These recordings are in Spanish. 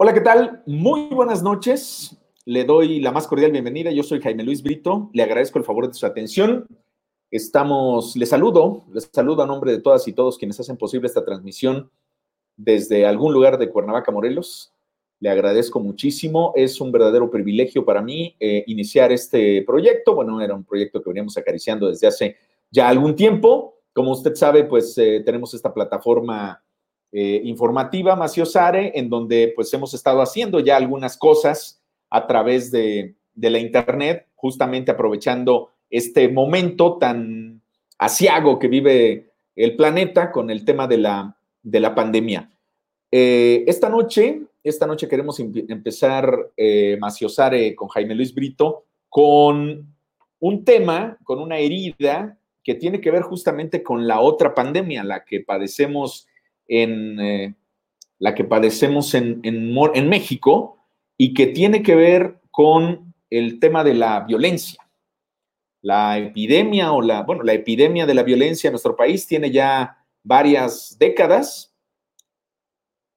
Hola, ¿qué tal? Muy buenas noches. Le doy la más cordial bienvenida. Yo soy Jaime Luis Brito. Le agradezco el favor de su atención. Estamos, le saludo, les saludo a nombre de todas y todos quienes hacen posible esta transmisión desde algún lugar de Cuernavaca, Morelos. Le agradezco muchísimo. Es un verdadero privilegio para mí eh, iniciar este proyecto. Bueno, era un proyecto que veníamos acariciando desde hace ya algún tiempo. Como usted sabe, pues eh, tenemos esta plataforma eh, informativa Maciosare, en donde pues hemos estado haciendo ya algunas cosas a través de, la internet, justamente aprovechando este momento tan asiago que vive el planeta con el tema de la, de la pandemia. Eh, esta noche, esta noche queremos empezar eh, con Jaime Luis Brito con un tema, con una herida que tiene que ver justamente con la otra pandemia, la que padecemos en eh, la que padecemos en, en, México y que tiene que ver con el tema de la violencia. La epidemia o la, bueno, la epidemia de la violencia en nuestro país tiene ya varias décadas,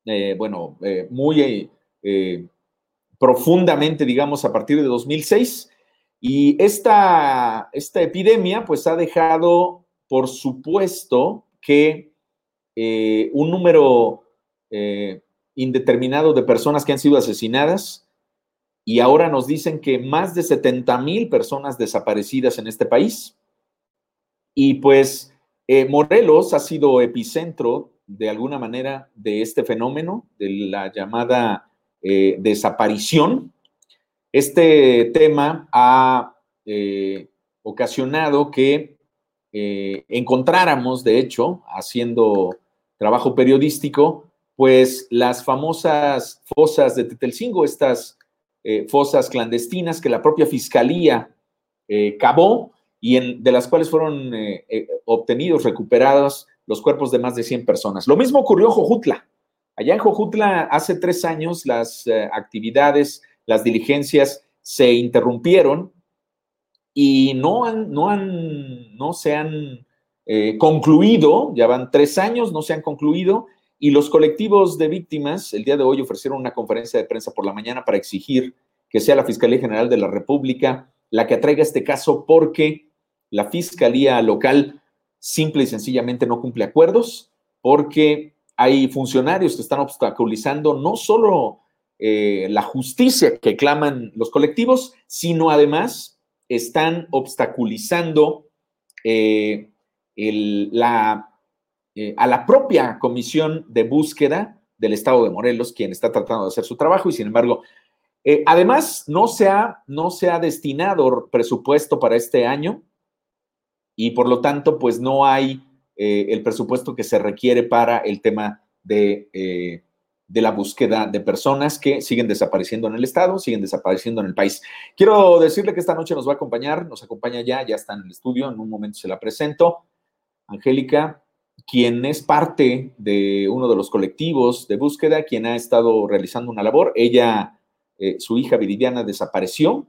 eh, bueno, eh, muy profundamente, digamos, a partir de 2006. Y esta, esta epidemia, pues, ha dejado, por supuesto, que eh, un número eh, indeterminado de personas que han sido asesinadas y ahora nos dicen que más de 70 mil personas desaparecidas en este país. Y pues eh, Morelos ha sido epicentro de alguna manera de este fenómeno, de la llamada desaparición. Este tema ha ocasionado que encontráramos, de hecho, haciendo trabajo periodístico, pues las famosas fosas de Tetelcingo, estas eh, fosas clandestinas que la propia fiscalía eh, cavó y de las cuales fueron eh, obtenidos, recuperados los cuerpos de más de 100 personas. Lo mismo ocurrió en Jojutla. Allá en Jojutla, hace tres años, las actividades, las diligencias se interrumpieron y no, han, no, han, no se han eh, concluido, ya van tres años, no se han concluido, y los colectivos de víctimas el día de hoy ofrecieron una conferencia de prensa por la mañana para exigir que sea la Fiscalía General de la República la que atraiga este caso porque la Fiscalía local simple y sencillamente no cumple acuerdos, porque hay funcionarios que están obstaculizando no solo eh, la justicia que claman los colectivos, sino además están obstaculizando eh, eh, a la propia comisión de búsqueda del Estado de Morelos, quien está tratando de hacer su trabajo y sin embargo, eh, además, no se, ha, no se ha destinado presupuesto para este año y por lo tanto, pues no hay eh, el presupuesto que se requiere para el tema de, de la búsqueda de personas que siguen desapareciendo en el Estado, siguen desapareciendo en el país. Quiero decirle que esta noche nos va a acompañar, nos acompaña ya, ya está en el estudio, en un momento se la presento. Angélica, quien es parte de uno de los colectivos de búsqueda, quien ha estado realizando una labor. Ella, eh, su hija Viridiana, desapareció.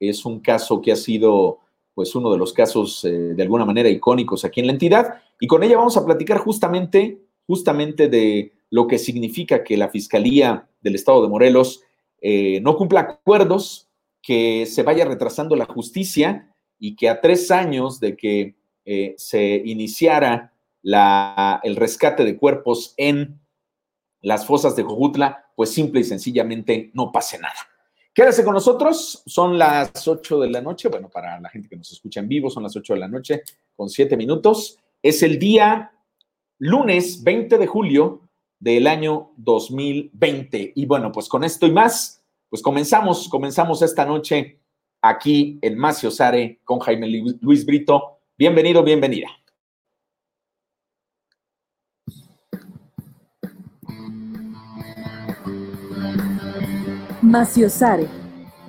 Es un caso que ha sido, pues, uno de los casos eh, de alguna manera icónicos aquí en la entidad. Y con ella vamos a platicar justamente, justamente de lo que significa que la Fiscalía del Estado de Morelos eh, no cumpla acuerdos, que se vaya retrasando la justicia y que a tres años de que eh, se iniciara el rescate de cuerpos en las fosas de Jojutla, pues simple y sencillamente no pase nada. Quédese con nosotros, son las 8 de la noche, bueno, para la gente que nos escucha en vivo, son las 8 de la noche con 7 minutos. Es el día lunes 20 de julio del año 2020. Y bueno, pues con esto y más, pues comenzamos, comenzamos esta noche aquí en Macio Sare con Jaime Luis Brito Bienvenido, bienvenida. Maciosare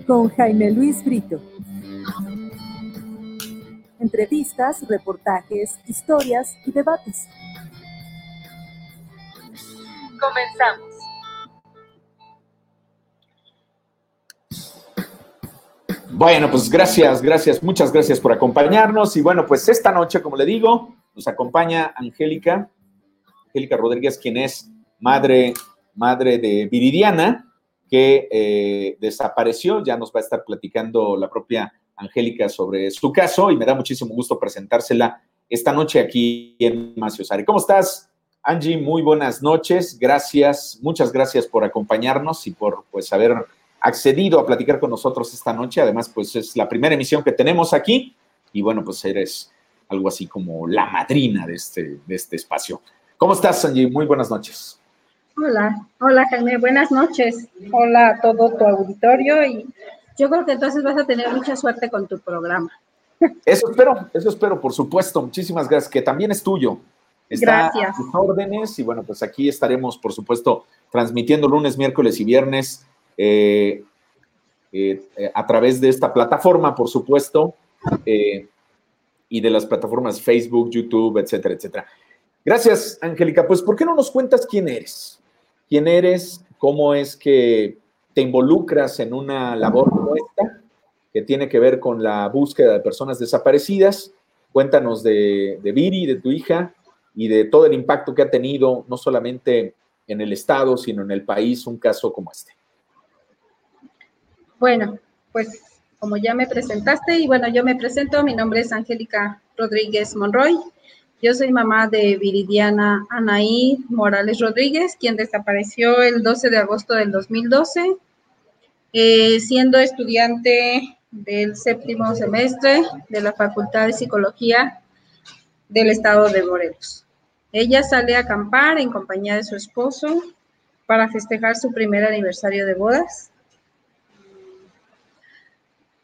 con Jaime Luis Brito. Entrevistas, reportajes, historias y debates. Comenzamos. Bueno, pues gracias, gracias, muchas gracias por acompañarnos. Y bueno, pues esta noche, como le digo, nos acompaña Angélica, Angélica Rodríguez, quien es madre madre de Viridiana, que eh, desapareció. Ya nos va a estar platicando la propia Angélica sobre su caso y me da muchísimo gusto presentársela esta noche aquí en Maciosare. ¿Cómo estás, Angie? Muy buenas noches. Gracias, muchas gracias por acompañarnos y por pues haber accedido a platicar con nosotros esta noche. Además, pues es la primera emisión que tenemos aquí y bueno, pues eres algo así como la madrina de este, de este espacio. ¿Cómo estás, Angie? Muy buenas noches. Hola, hola Jaime, buenas noches. Hola a todo tu auditorio y yo creo que entonces vas a tener mucha suerte con tu programa. Eso espero, eso espero, por supuesto. Muchísimas gracias, que también es tuyo. Está gracias. A tus órdenes y bueno, pues aquí estaremos, por supuesto, transmitiendo lunes, miércoles y viernes eh, eh, a través de esta plataforma, por supuesto, eh, y de las plataformas Facebook, YouTube, etcétera, etcétera. Gracias, Angélica. Pues, ¿por qué no nos cuentas quién eres? ¿Quién eres? ¿Cómo es que te involucras en una labor como esta, que tiene que ver con la búsqueda de personas desaparecidas? Cuéntanos de, de Viri, de tu hija, y de todo el impacto que ha tenido, no solamente en el Estado, sino en el país, un caso como este. Bueno, pues como ya me presentaste, y bueno, yo me presento, mi nombre es Angélica Rodríguez Monroy. Yo soy mamá de Viridiana Anaí Morales Rodríguez, quien desapareció el 12 de agosto del 2012, eh, siendo estudiante del séptimo semestre de la Facultad de Psicología del Estado de Morelos. Ella sale a acampar en compañía de su esposo para festejar su primer aniversario de bodas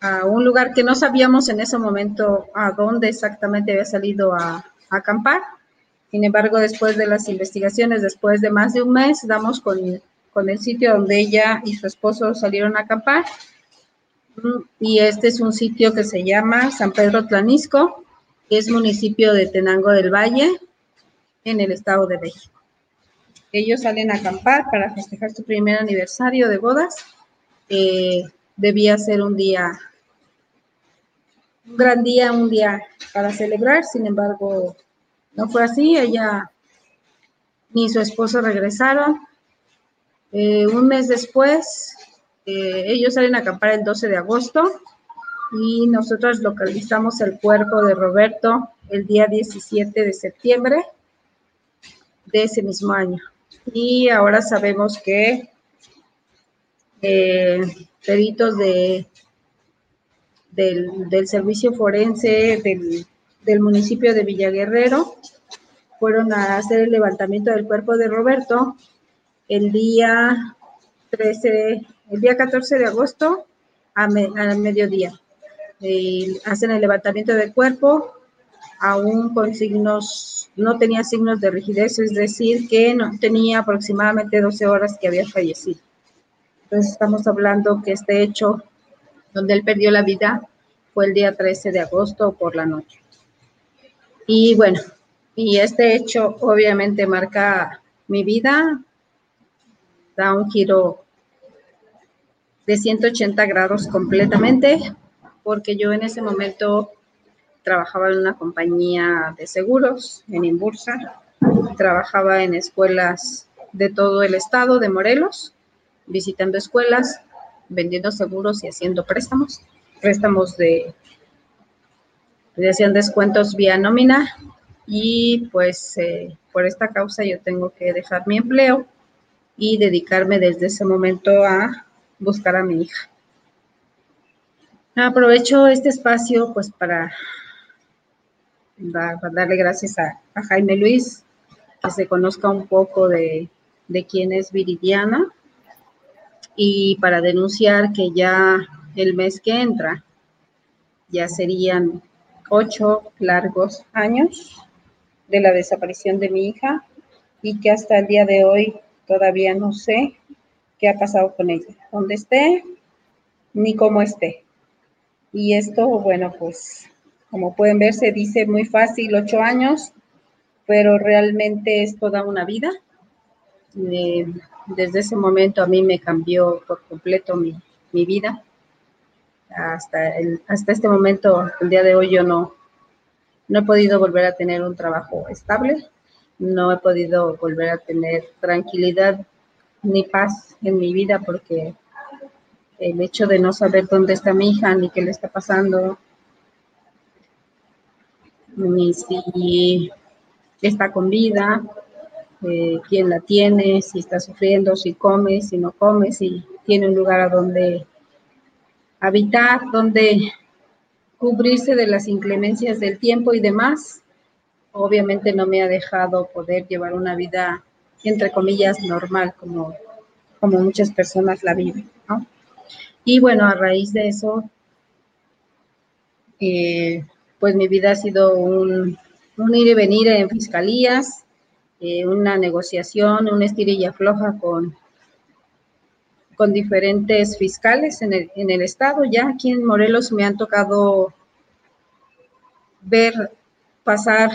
a un lugar que no sabíamos en ese momento a dónde exactamente había salido a, acampar. Sin embargo, después de las investigaciones, después de más de un mes, damos con, con el sitio donde ella y su esposo salieron a acampar. Y este es un sitio que se llama San Pedro Tlanisco, que es municipio de Tenango del Valle, en el estado de México. Ellos salen a acampar para festejar su primer aniversario de bodas. Eh, debía ser un día un gran día, un día para celebrar, sin embargo, no fue así, ella ni su esposo regresaron. Eh, un mes después, eh, ellos salen a acampar el 12 de agosto y nosotros localizamos el cuerpo de Roberto el día 17 de septiembre de ese mismo año. Y ahora sabemos que eh, de del, servicio forense del, municipio de Villaguerrero. Fueron a hacer el levantamiento del cuerpo de Roberto el día 13, el día 14 de agosto a, mediodía. hacen el levantamiento del cuerpo, aún con signos, no tenía signos de rigidez, es decir, que no, tenía aproximadamente 12 horas que había fallecido. Entonces estamos hablando que este hecho donde él perdió la vida fue el día 13 de agosto por la noche. Y bueno, y este hecho obviamente marca mi vida, da un giro de 180 grados completamente, porque yo en ese momento trabajaba en una compañía de seguros en Imbursa, trabajaba en escuelas de todo el estado de Morelos, visitando escuelas, vendiendo seguros y haciendo préstamos, préstamos de, descuentos vía nómina y pues eh, por esta causa yo tengo que dejar mi empleo y dedicarme desde ese momento a buscar a mi hija. Aprovecho este espacio pues para, darle gracias a, Jaime Luis, que se conozca un poco de, de quién es Viridiana y para denunciar que ya el mes que entra ya serían ocho largos años de la desaparición de mi hija y que hasta el día de hoy todavía no sé qué ha pasado con ella, dónde esté, ni cómo esté. Y esto, bueno, pues como pueden ver, se dice muy fácil, ocho años, pero realmente es toda una vida. Eh, desde ese momento a mí me cambió por completo mi, vida. Hasta, el, hasta este momento, el día de hoy, yo no, no he podido volver a tener un trabajo estable, no he podido volver a tener tranquilidad ni paz en mi vida porque el hecho de no saber dónde está mi hija, ni qué le está pasando, ni si está con vida, eh, quién la tiene, si está sufriendo, si come, si no come, si tiene un lugar a donde habitar, donde cubrirse de las inclemencias del tiempo y demás. Obviamente no me ha dejado poder llevar una vida, entre comillas, normal, como, como muchas personas la viven, ¿no? Y bueno, a raíz de eso, eh, pues mi vida ha sido un, ir y venir en fiscalías, eh, una negociación, una estirilla floja con, con diferentes fiscales en el, en el estado. Ya aquí en Morelos me han tocado ver pasar,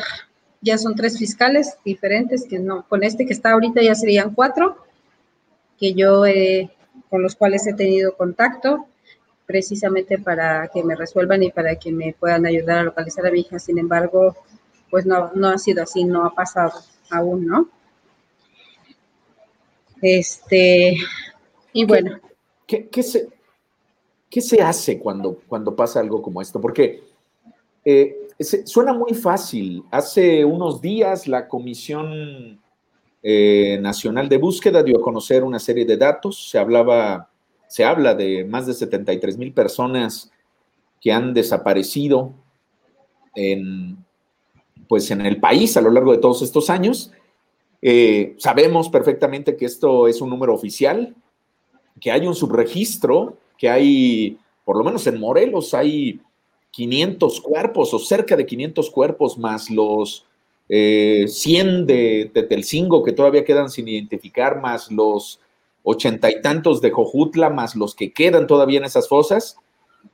ya son tres fiscales diferentes, que no, con este que está ahorita ya serían cuatro, que yo he con los cuales he tenido contacto precisamente para que me resuelvan y para que me puedan ayudar a localizar a mi hija. Sin embargo, pues no, no ha sido así, no ha pasado aún, ¿no? Este, y bueno. ¿Qué, qué, se, qué se, hace cuando, cuando pasa algo como esto? Porque eh, suena muy fácil. Hace unos días la Comisión eh, Nacional de Búsqueda dio a conocer una serie de datos. Se hablaba, se habla de más de 73 mil personas que han desaparecido en, pues en el país a lo largo de todos estos años. Eh, sabemos perfectamente que esto es un número oficial, que hay un subregistro, que hay, por lo menos en Morelos, hay 500 cuerpos o cerca de 500 cuerpos más los 100 eh, de Tetelcingo que todavía quedan sin identificar, más los ochenta y tantos de Jojutla, más los que quedan todavía en esas fosas.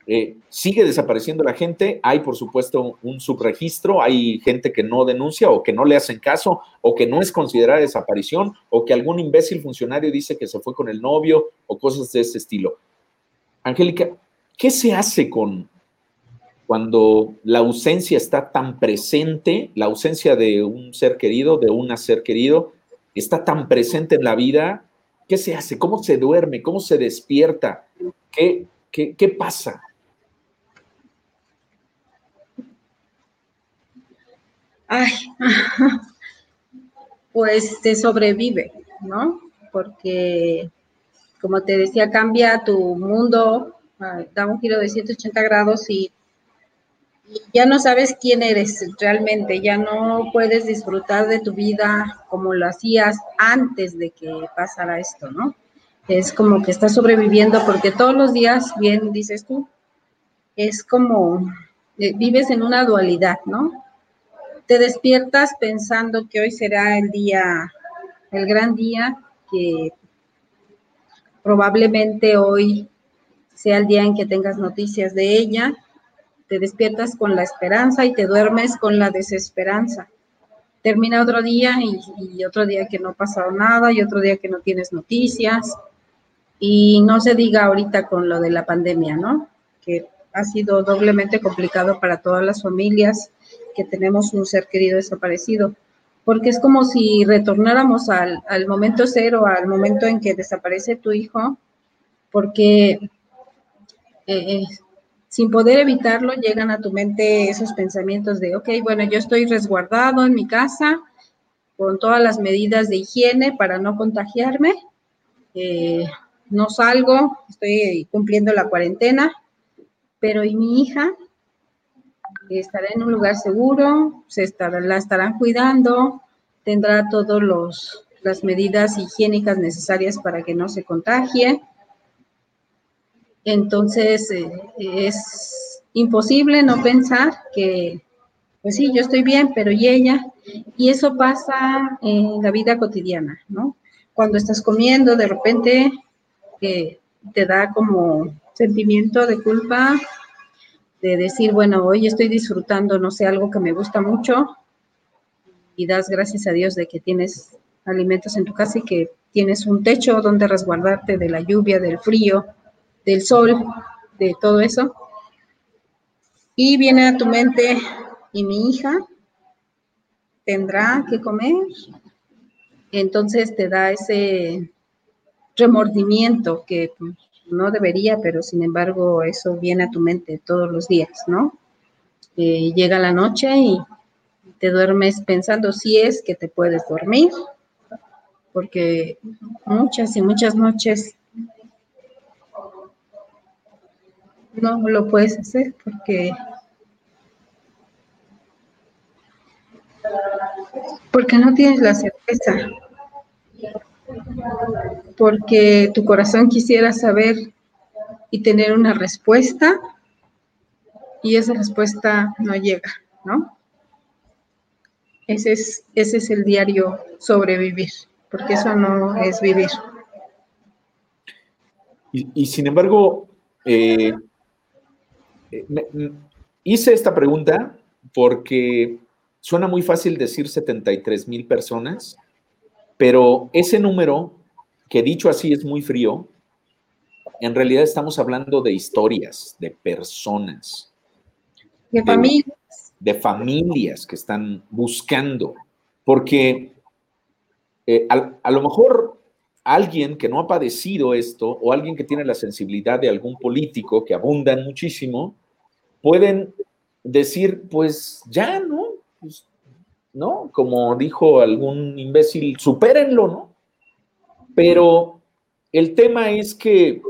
Eh, sigue desapareciendo la gente, hay por supuesto un subregistro, hay gente que no denuncia o que no le hacen caso o que no es considerada desaparición o que algún imbécil funcionario dice que se fue con el novio o cosas de ese estilo. Angélica, ¿qué se hace con, cuando la ausencia está tan presente, la ausencia de un ser querido, de un ser querido, está tan presente en la vida, ¿qué se hace? ¿Cómo se duerme? ¿Cómo se despierta? ¿Qué, qué, pasa? Ay, pues te sobrevive, ¿no? Porque, como te decía, cambia tu mundo, ah, da un giro de 180 grados y ya no sabes quién eres realmente, ya no puedes disfrutar de tu vida como lo hacías antes de que pasara esto, ¿no? Es como que estás sobreviviendo porque todos los días, bien dices tú, es como eh, vives en una dualidad, ¿no? Te despiertas pensando que hoy será el día, el gran día, que probablemente hoy sea el día en que tengas noticias de ella, te despiertas con la esperanza y te duermes con la desesperanza. Termina otro día y, otro día que no ha pasado nada y otro día que no tienes noticias. Y no se diga ahorita con lo de la pandemia, ¿no? Que ha sido doblemente complicado para todas las familias que tenemos un ser querido desaparecido, porque es como si retornáramos al, al momento cero, al momento en que desaparece tu hijo, porque eh, eh sin poder evitarlo, llegan a tu mente esos pensamientos de, ok, bueno, yo estoy resguardado en mi casa con todas las medidas de higiene para no contagiarme, eh, no salgo, estoy cumpliendo la cuarentena, pero ¿y mi hija? Estará en un lugar seguro, se estará, la estarán cuidando, tendrá todas las medidas higiénicas necesarias para que no se contagie entonces, eh, es imposible no pensar que, pues sí, yo estoy bien, pero ¿y ella? Y eso pasa en la vida cotidiana, ¿no? Cuando estás comiendo, de repente te da como sentimiento de culpa, de decir, bueno, hoy estoy disfrutando, no sé, algo que me gusta mucho, y das gracias a Dios de que tienes alimentos en tu casa y que tienes un techo donde resguardarte de la lluvia, del frío, del sol, de todo eso. Y viene a tu mente, ¿y mi hija tendrá que comer? Entonces te da ese, remordimiento que no debería, pero sin embargo eso viene a tu mente todos los días, ¿no? Eh, llega la noche y te duermes pensando si es que te puedes dormir, porque muchas y muchas noches no lo puedes hacer porque porque no tienes la certeza porque tu corazón quisiera saber y tener una respuesta y esa respuesta no llega, ¿no? Ese es, ese es el diario sobrevivir, porque eso no es vivir. Y, sin embargo, eh, hice esta pregunta porque suena muy fácil decir 73 mil personas, pero ese número, que dicho así es muy frío, en realidad estamos hablando de historias, de personas. De, familias. De familias que están buscando, porque eh, a, lo mejor alguien que no ha padecido esto o alguien que tiene la sensibilidad de algún político que abundan muchísimo, pueden decir, pues ya, ¿no? Pues ¿no? Como dijo algún imbécil, supérenlo, ¿no? Pero el tema es que,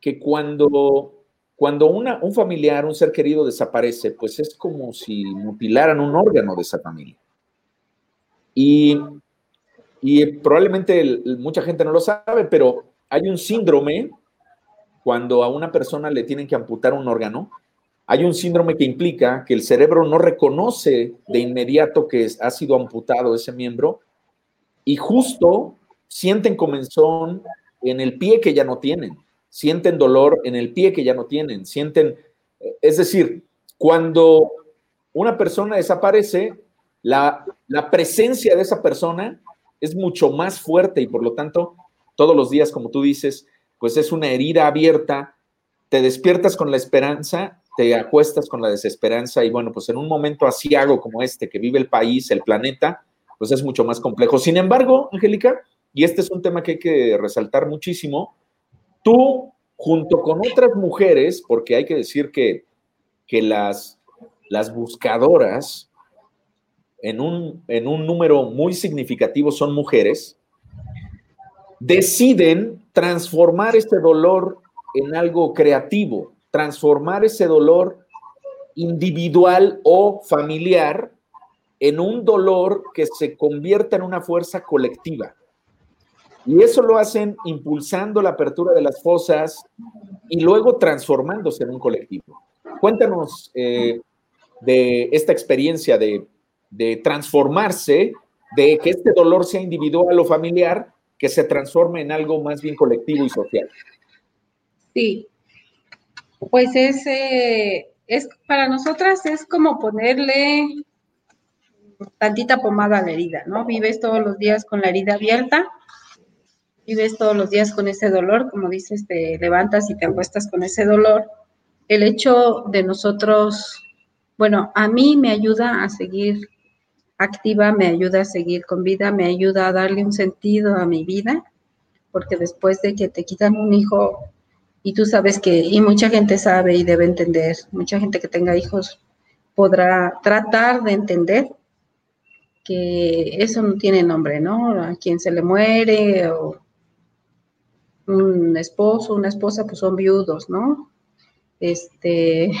que cuando, cuando una, un familiar, un ser querido desaparece, pues es como si mutilaran un órgano de esa familia. Y, y probablemente mucha gente no lo sabe, pero hay un síndrome cuando a una persona le tienen que amputar un órgano, hay un síndrome que implica que el cerebro no reconoce de inmediato que ha sido amputado ese miembro y justo sienten comenzón en el pie que ya no tienen, sienten dolor en el pie que ya no tienen, sienten, es decir, cuando una persona desaparece, la, la presencia de esa persona es mucho más fuerte y por lo tanto, todos los días, como tú dices, pues es una herida abierta, te despiertas con la esperanza te acuestas con la desesperanza y bueno, pues en un momento asiago como este que vive el país, el planeta, pues es mucho más complejo. Sin embargo, Angélica, y este es un tema que hay que resaltar muchísimo, tú junto con otras mujeres, porque hay que decir que, que las, las buscadoras en un, en un número muy significativo son mujeres, deciden transformar este dolor en algo creativo, transformar ese dolor individual o familiar en un dolor que se convierta en una fuerza colectiva. Y eso lo hacen impulsando la apertura de las fosas y luego transformándose en un colectivo. Cuéntanos eh, de esta experiencia de, de transformarse, de que este dolor sea individual o familiar, que se transforme en algo más bien colectivo y social. Sí, pues es, eh, es para nosotras es como ponerle tantita pomada a la herida, ¿no? Vives todos los días con la herida abierta, vives todos los días con ese dolor, como dices, te levantas y te acuestas con ese dolor. El hecho de nosotros, bueno, a mí me ayuda a seguir activa, me ayuda a seguir con vida, me ayuda a darle un sentido a mi vida, porque después de que te quitan un hijo, y tú sabes que, y mucha gente sabe y debe entender, mucha gente que tenga hijos podrá tratar de entender que eso no tiene nombre, ¿no? A quien se le muere o un esposo, una esposa, pues son viudos, ¿no? Este,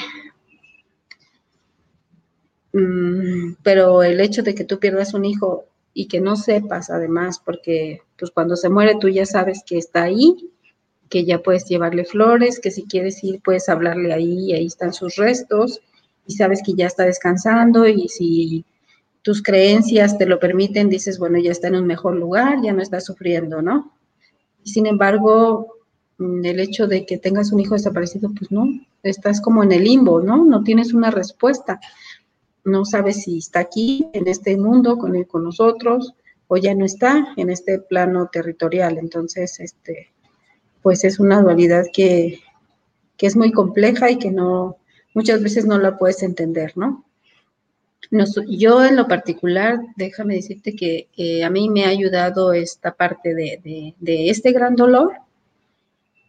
mm, pero el hecho de que tú pierdas un hijo y que no sepas además, porque pues cuando se muere tú ya sabes que está ahí que ya puedes llevarle flores, que si quieres ir puedes hablarle ahí, ahí están sus restos y sabes que ya está descansando y si tus creencias te lo permiten, dices, bueno, ya está en un mejor lugar, ya no está sufriendo, ¿no? Sin embargo, mm, el hecho de que tengas un hijo desaparecido, pues no, estás como en el limbo, ¿no? No tienes una respuesta. No sabes si está aquí, en este mundo, con, con nosotros, o ya no está en este plano territorial. Entonces, este, pues es una dualidad que, es muy compleja y que no, muchas veces no la puedes entender, ¿no? yo en lo particular, déjame decirte que eh, a mí me ha ayudado esta parte de, de, este gran dolor,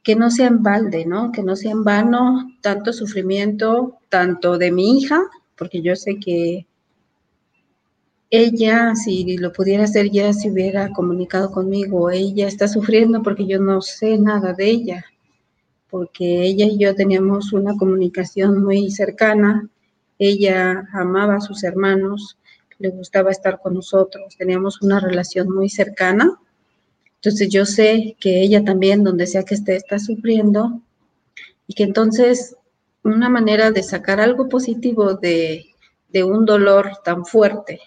que no sea en balde, ¿no? Que no sea en vano tanto sufrimiento, tanto de mi hija, porque yo sé que ella, si lo pudiera hacer, ya se hubiera comunicado conmigo. Ella está sufriendo porque yo no sé nada de ella, porque ella y yo teníamos una comunicación muy cercana ella amaba a sus hermanos, le gustaba estar con nosotros, teníamos una relación muy cercana. Entonces yo sé que ella también, donde sea que esté, está sufriendo y que entonces una manera de sacar algo positivo de, de un dolor tan fuerte,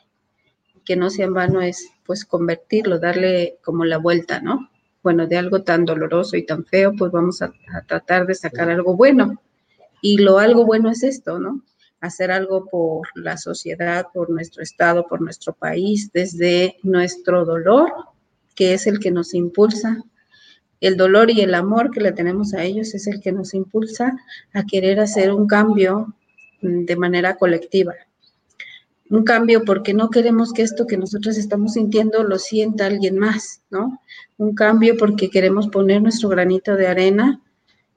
que no sea en vano, es pues convertirlo, darle como la vuelta, ¿no? Bueno, de algo tan doloroso y tan feo, pues vamos a, a tratar de sacar algo bueno. Y lo algo bueno es esto, ¿no? hacer algo por la sociedad, por nuestro Estado, por nuestro país, desde nuestro dolor, que es el que nos impulsa. El dolor y el amor que le tenemos a ellos es el que nos impulsa a querer hacer un cambio mm, de manera colectiva. Un cambio porque no queremos que esto que nosotros estamos sintiendo lo sienta alguien más, ¿no? Un cambio porque queremos poner nuestro granito de arena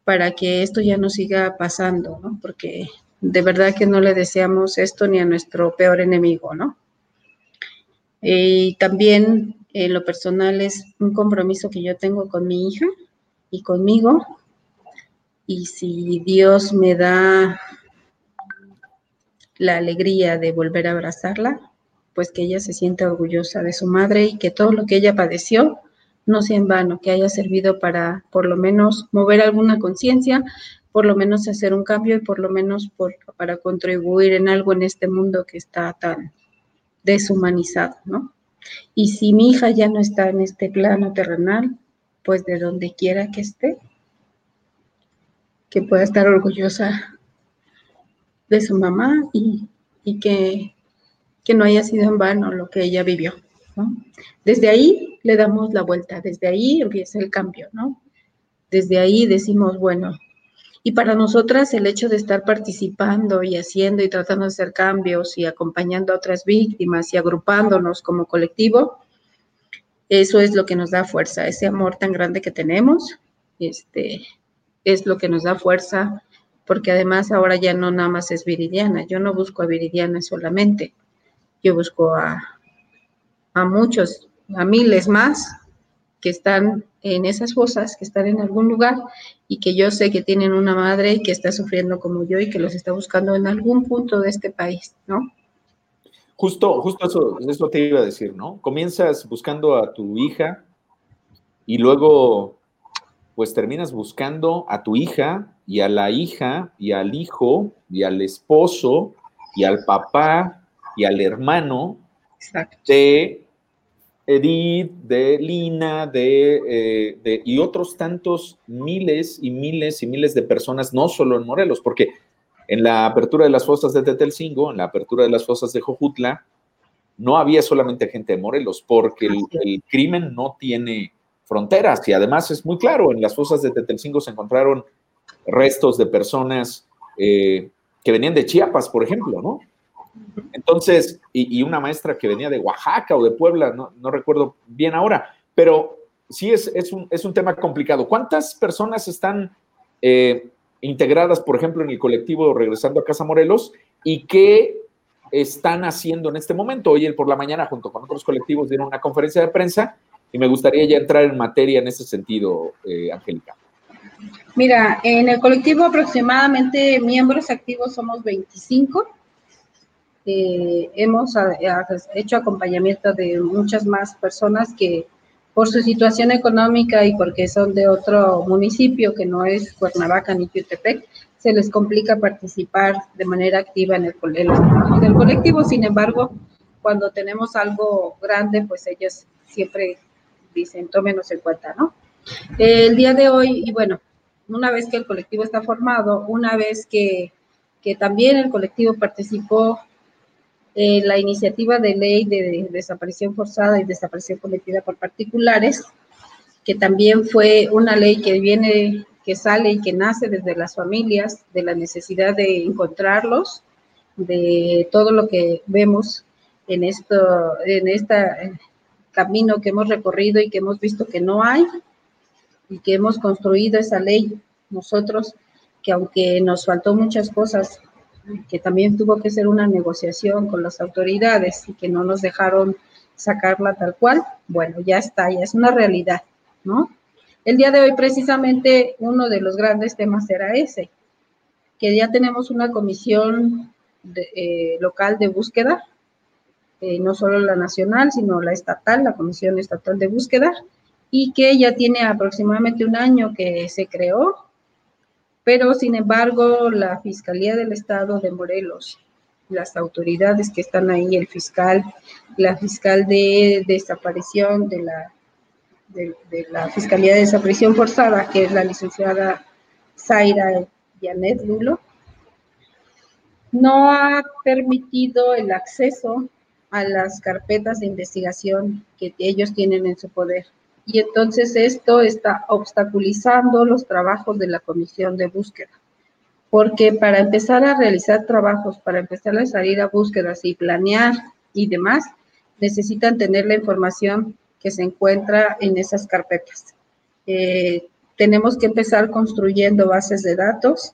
para que esto ya no siga pasando, ¿no? Porque de verdad que no le deseamos esto ni a nuestro peor enemigo, ¿no? Y también en lo personal es un compromiso que yo tengo con mi hija y conmigo. Y si Dios me da la alegría de volver a abrazarla, pues que ella se sienta orgullosa de su madre y que todo lo que ella padeció no sea en vano, que haya servido para por lo menos mover alguna conciencia, por lo menos hacer un cambio y por lo menos para contribuir en algo en este mundo que está tan deshumanizado, ¿no? Y si mi hija ya no está en este plano terrenal, pues de donde quiera que esté, que pueda estar orgullosa de su mamá y, que, que no haya sido en vano lo que ella vivió. Desde ahí le damos la vuelta, desde ahí empieza el cambio, ¿no? Desde ahí decimos, bueno, y para nosotras el hecho de estar participando y haciendo y tratando de hacer cambios y acompañando a otras víctimas y agrupándonos como colectivo, eso es lo que nos da fuerza, ese amor tan grande que tenemos, este, es lo que nos da fuerza, porque además ahora ya no nada más es Viridiana, yo no busco a Viridiana solamente, yo busco a, a muchos, a miles más que están en esas fosas, que están en algún lugar y que yo sé que tienen una madre que está sufriendo como yo y que los está buscando en algún punto de este país, ¿no? Justo, justo eso, eso te iba a decir, ¿no? Comienzas buscando a tu hija y luego pues terminas buscando a tu hija y a la hija y al hijo y al esposo y al papá y al hermano Exacto. de Edith, de Lina, eh, de, y otros tantos miles y miles y miles de personas, no solo en Morelos, porque en la apertura de las fosas de Tetelcingo, en la apertura de las fosas de Jojutla, no había solamente gente de Morelos, porque el, crimen no tiene fronteras y además es muy claro, en las fosas de Tetelcingo se encontraron restos de personas eh, que venían de Chiapas, por ejemplo, ¿no? Entonces, y, una maestra que venía de Oaxaca o de Puebla, no, recuerdo bien ahora, pero sí es, es, un, es un tema complicado. ¿Cuántas personas están eh, integradas, por ejemplo, en el colectivo Regresando a Casa Morelos y qué están haciendo en este momento? Hoy por la mañana, junto con otros colectivos, dieron una conferencia de prensa y me gustaría ya entrar en materia en ese sentido, eh, Angélica. Mira, en el colectivo aproximadamente miembros activos somos 25 eh, hemos hecho acompañamiento de muchas más personas que por su situación económica y porque son de otro municipio que no es Cuernavaca ni Jutepec, se les complica participar de manera activa en el, en del colectivo. Sin embargo, cuando tenemos algo grande, pues ellos siempre dicen, tómenos en cuenta, ¿no? El día de hoy, y bueno, una vez que el colectivo está formado, una vez que, que también el colectivo participó eh, la iniciativa de ley de desaparición forzada y desaparición cometida por particulares, que también fue una ley que viene, que sale y que nace desde las familias, de la necesidad de encontrarlos de todo lo que vemos en esto, en este camino que hemos recorrido y que hemos visto que no hay y que hemos construido esa ley nosotros, que aunque nos faltó muchas cosas, que también tuvo que ser una negociación con las autoridades y que no nos dejaron sacarla tal cual, bueno, ya está, ya es una realidad, ¿no? El día de hoy precisamente uno de los grandes temas era ese, que ya tenemos una comisión eh, local de búsqueda, eh, no solo la nacional, sino la estatal, la Comisión Estatal de Búsqueda, y que ya tiene aproximadamente un año que se creó, pero sin embargo la Fiscalía del Estado de Morelos, las autoridades que están ahí, el fiscal, la fiscal de desaparición de la, de, la Fiscalía de Desaparición Forzada, que es la licenciada Zaira Janet Lulo, no ha permitido el acceso a las carpetas de investigación que ellos tienen en su poder y entonces esto está obstaculizando los trabajos de la comisión de búsqueda. Porque para empezar a realizar trabajos, para empezar a salir a búsquedas y planear y demás, necesitan tener la información que se encuentra en esas carpetas. Eh, tenemos que empezar construyendo bases de datos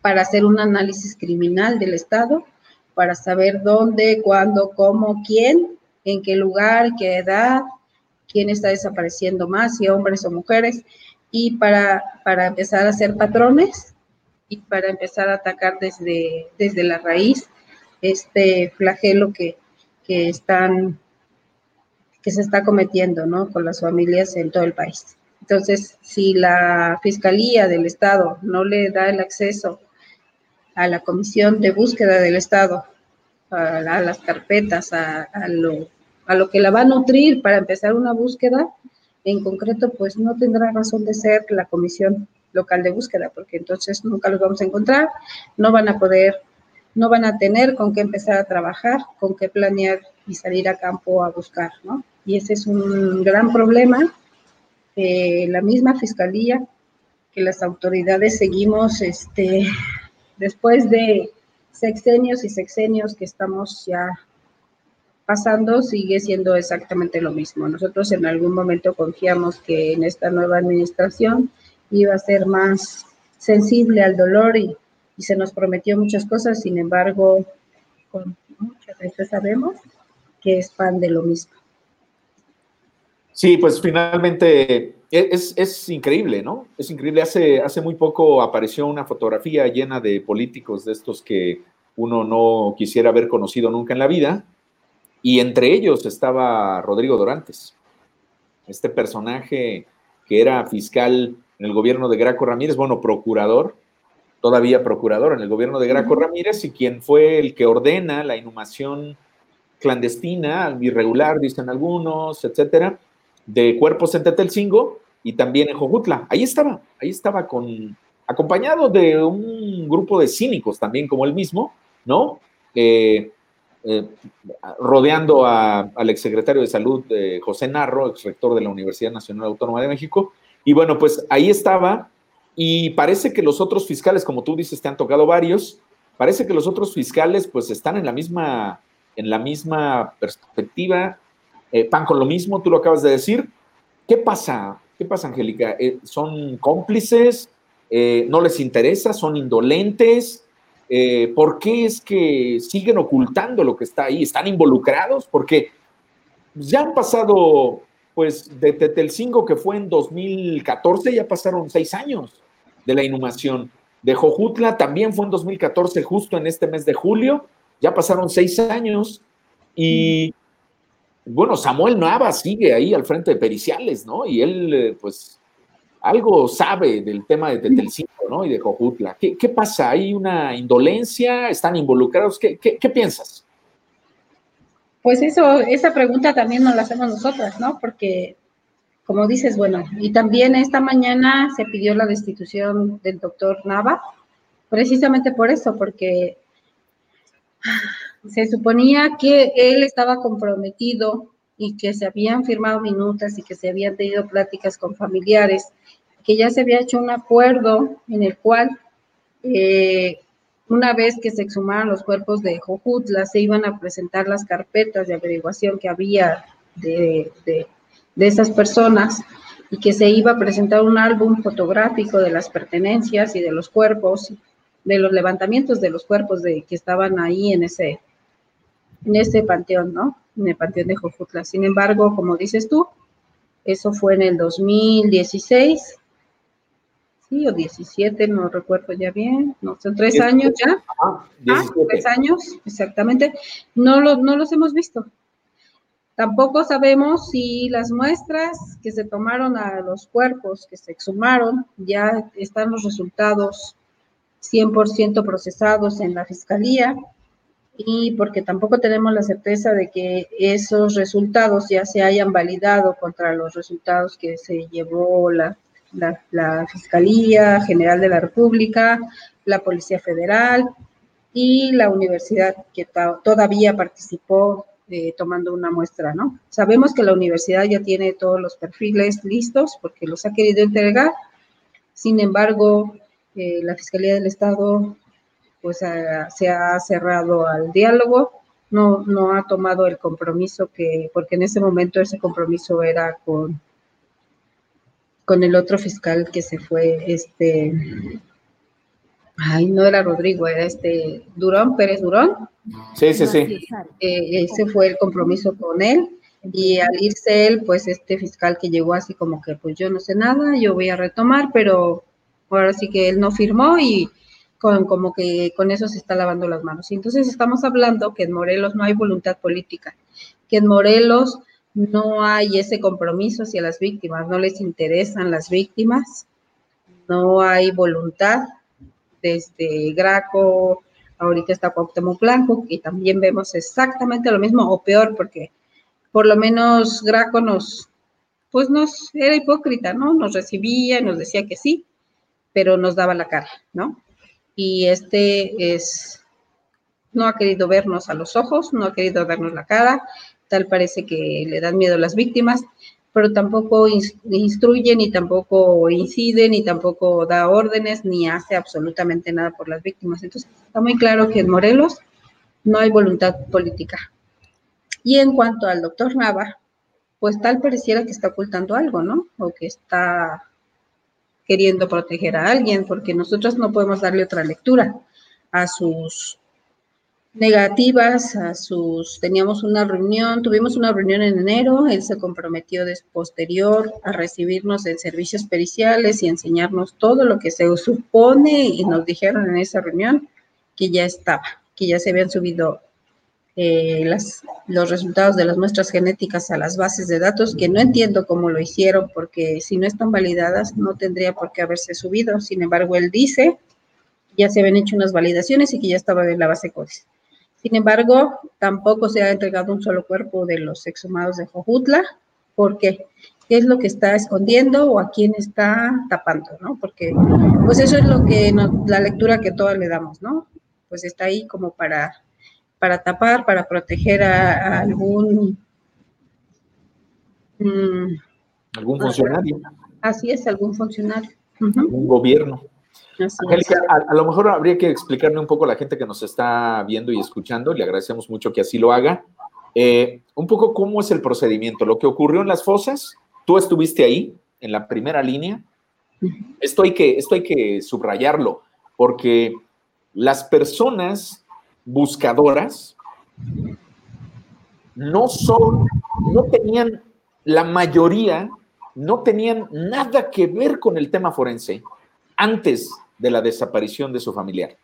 para hacer un análisis criminal del Estado, para saber dónde, cuándo, cómo, quién, en qué lugar, qué edad, quién está desapareciendo más, si hombres o mujeres, y para, para empezar a hacer patrones y para empezar a atacar desde, desde la raíz este flagelo que, que, están, que se está cometiendo ¿no? con las familias en todo el país. Entonces, si la Fiscalía del Estado no le da el acceso a la Comisión de Búsqueda del Estado, a, las carpetas, a, lo, a lo que la va a nutrir para empezar una búsqueda, en concreto, pues no tendrá razón de ser la comisión local de búsqueda, porque entonces nunca los vamos a encontrar, no van a poder, no van a tener con qué empezar a trabajar, con qué planear y salir a campo a buscar, ¿no? Y ese es un gran problema. la misma fiscalía, que las autoridades seguimos, este, después de sexenios y sexenios que estamos ya pasando sigue siendo exactamente lo mismo. Nosotros en algún momento confiamos que en esta nueva administración iba a ser más sensible al dolor y, se nos prometió muchas cosas, sin embargo, con muchas veces sabemos que es pan de lo mismo. Sí, pues finalmente es, es, increíble, ¿no? Es increíble. Hace, hace muy poco apareció una fotografía llena de políticos de estos que uno no quisiera haber conocido nunca en la vida, y entre ellos estaba Rodrigo Dorantes, este personaje que era fiscal en el gobierno de Graco Ramírez, bueno, procurador, todavía procurador en el gobierno de Graco Ramírez, y quien fue el que ordena la inhumación clandestina, irregular, dicen algunos, etcétera, de cuerpos en Tetelcingo y también en Jojutla. Ahí estaba, ahí estaba con, acompañado de un grupo de cínicos también como él mismo, ¿no? Eh, eh, rodeando al exsecretario de Salud, José Narro, ex rector de la Universidad Nacional Autónoma de México. Y bueno, pues ahí estaba. Y parece que los otros fiscales, como tú dices, te han tocado varios. Parece que los otros fiscales, pues están en la misma, en la misma perspectiva. Eh, lo mismo, tú lo acabas de decir. ¿Qué pasa? ¿Qué pasa, Angélica? Eh, ¿Son cómplices? ¿No les interesa? ¿Son indolentes? Eh, ¿por qué es que siguen ocultando lo que está ahí? ¿Están involucrados? Porque ya han pasado, pues, de Tetelcingo, que fue en 2014, ya pasaron seis años de la inhumación. De Jojutla también fue en 2014, justo en este mes de julio, ya pasaron seis años. Y bueno, Samuel Nava sigue ahí al frente de periciales, ¿no? Y él, eh, pues, algo sabe del tema de Tetelcingo, ¿no? Y de Jojutla. ¿Qué, pasa? ¿Hay una indolencia? ¿Están involucrados? ¿Qué, piensas? Pues eso, esa pregunta también nos la hacemos nosotras, ¿no? Porque, como dices, bueno, y también esta mañana se pidió la destitución del doctor Nava, precisamente por eso, porque se suponía que él estaba comprometido y que se habían firmado minutas y que se habían tenido pláticas con familiares que ya se había hecho un acuerdo en el cual eh, una vez que se exhumaron los cuerpos de Jojutla, se iban a presentar las carpetas de averiguación que había de, de, de esas personas y que se iba a presentar un álbum fotográfico de las pertenencias y de los cuerpos, de los levantamientos de los cuerpos de, que estaban ahí en ese, en ese panteón, ¿no? En el panteón de Jojutla. Sin embargo, como dices tú, eso fue en el 2016, sí, o 17, no recuerdo ya bien, no, son tres años ya. Ah, tres años, exactamente. No, lo, no los hemos visto. Tampoco sabemos si las muestras que se tomaron a los cuerpos que se exhumaron ya están los resultados 100% procesados en la fiscalía y porque tampoco tenemos la certeza de que esos resultados ya se hayan validado contra los resultados que se llevó la, la, Fiscalía General de la República, la Policía Federal y la universidad que todavía participó eh, tomando una muestra, ¿no? Sabemos que la universidad ya tiene todos los perfiles listos porque los ha querido entregar, sin embargo, eh, la Fiscalía del Estado pues se ha cerrado al diálogo, no, no ha tomado el compromiso que, porque en ese momento ese compromiso era con, con el otro fiscal que se fue, este, ay, no era Rodrigo, era este Durón, Pérez Durón. Sí, sí, sí. Eh, ese fue el compromiso con él. Y al irse él, pues este fiscal que llegó así como que, pues yo no sé nada, yo voy a retomar, pero ahora sí que él no firmó y con, como que con eso se está lavando las manos. Y entonces estamos hablando que en Morelos no hay voluntad política, que en Morelos no hay ese compromiso hacia las víctimas, no les interesan las víctimas, no hay voluntad desde Graco, ahorita está Cuauhtémoc Blanco, y también vemos exactamente lo mismo, o peor, porque por lo menos Graco nos, pues nos era hipócrita, ¿no? Nos recibía, nos decía que sí, pero nos daba la cara, ¿no? Y este es, no ha querido vernos a los ojos, no ha querido vernos la cara, tal parece que le dan miedo a las víctimas, pero tampoco instruye, ni tampoco incide, ni tampoco da órdenes, ni hace absolutamente nada por las víctimas. Entonces, está muy claro que en Morelos no hay voluntad política. Y en cuanto al doctor Nava, pues tal pareciera que está ocultando algo, ¿no? O que está queriendo proteger a alguien, porque nosotros no podemos darle otra lectura a sus negativas a sus, teníamos una reunión, tuvimos una reunión en enero, él se comprometió de posterior a recibirnos en servicios periciales y enseñarnos todo lo que se supone y nos dijeron en esa reunión que ya estaba, que ya se habían subido eh, los resultados de las muestras genéticas a las bases de datos, que no entiendo cómo lo hicieron, porque si no están validadas no tendría por qué haberse subido. Sin embargo, él dice ya se habían hecho unas validaciones y que ya estaba en la base CODES. Sin embargo, tampoco se ha entregado un solo cuerpo de los exhumados de Jojutla. ¿Por qué? ¿Qué es lo que está escondiendo o a quién está tapando, no? Porque, pues eso es lo que la lectura que todos le damos, ¿no? Pues está ahí como para, para tapar, para proteger a, algún... Mm, algún funcionario. Así es, algún funcionario. Un gobierno. Angélica, a, lo mejor habría que explicarle un poco a la gente que nos está viendo y escuchando, le agradecemos mucho que así lo haga, eh, un poco cómo es el procedimiento, lo que ocurrió en las fosas, tú estuviste ahí, en la primera línea, esto hay que, esto hay que subrayarlo, porque las personas buscadoras no son, no tenían, la mayoría no tenían nada que ver con el tema forense antes de la desaparición de su familiar.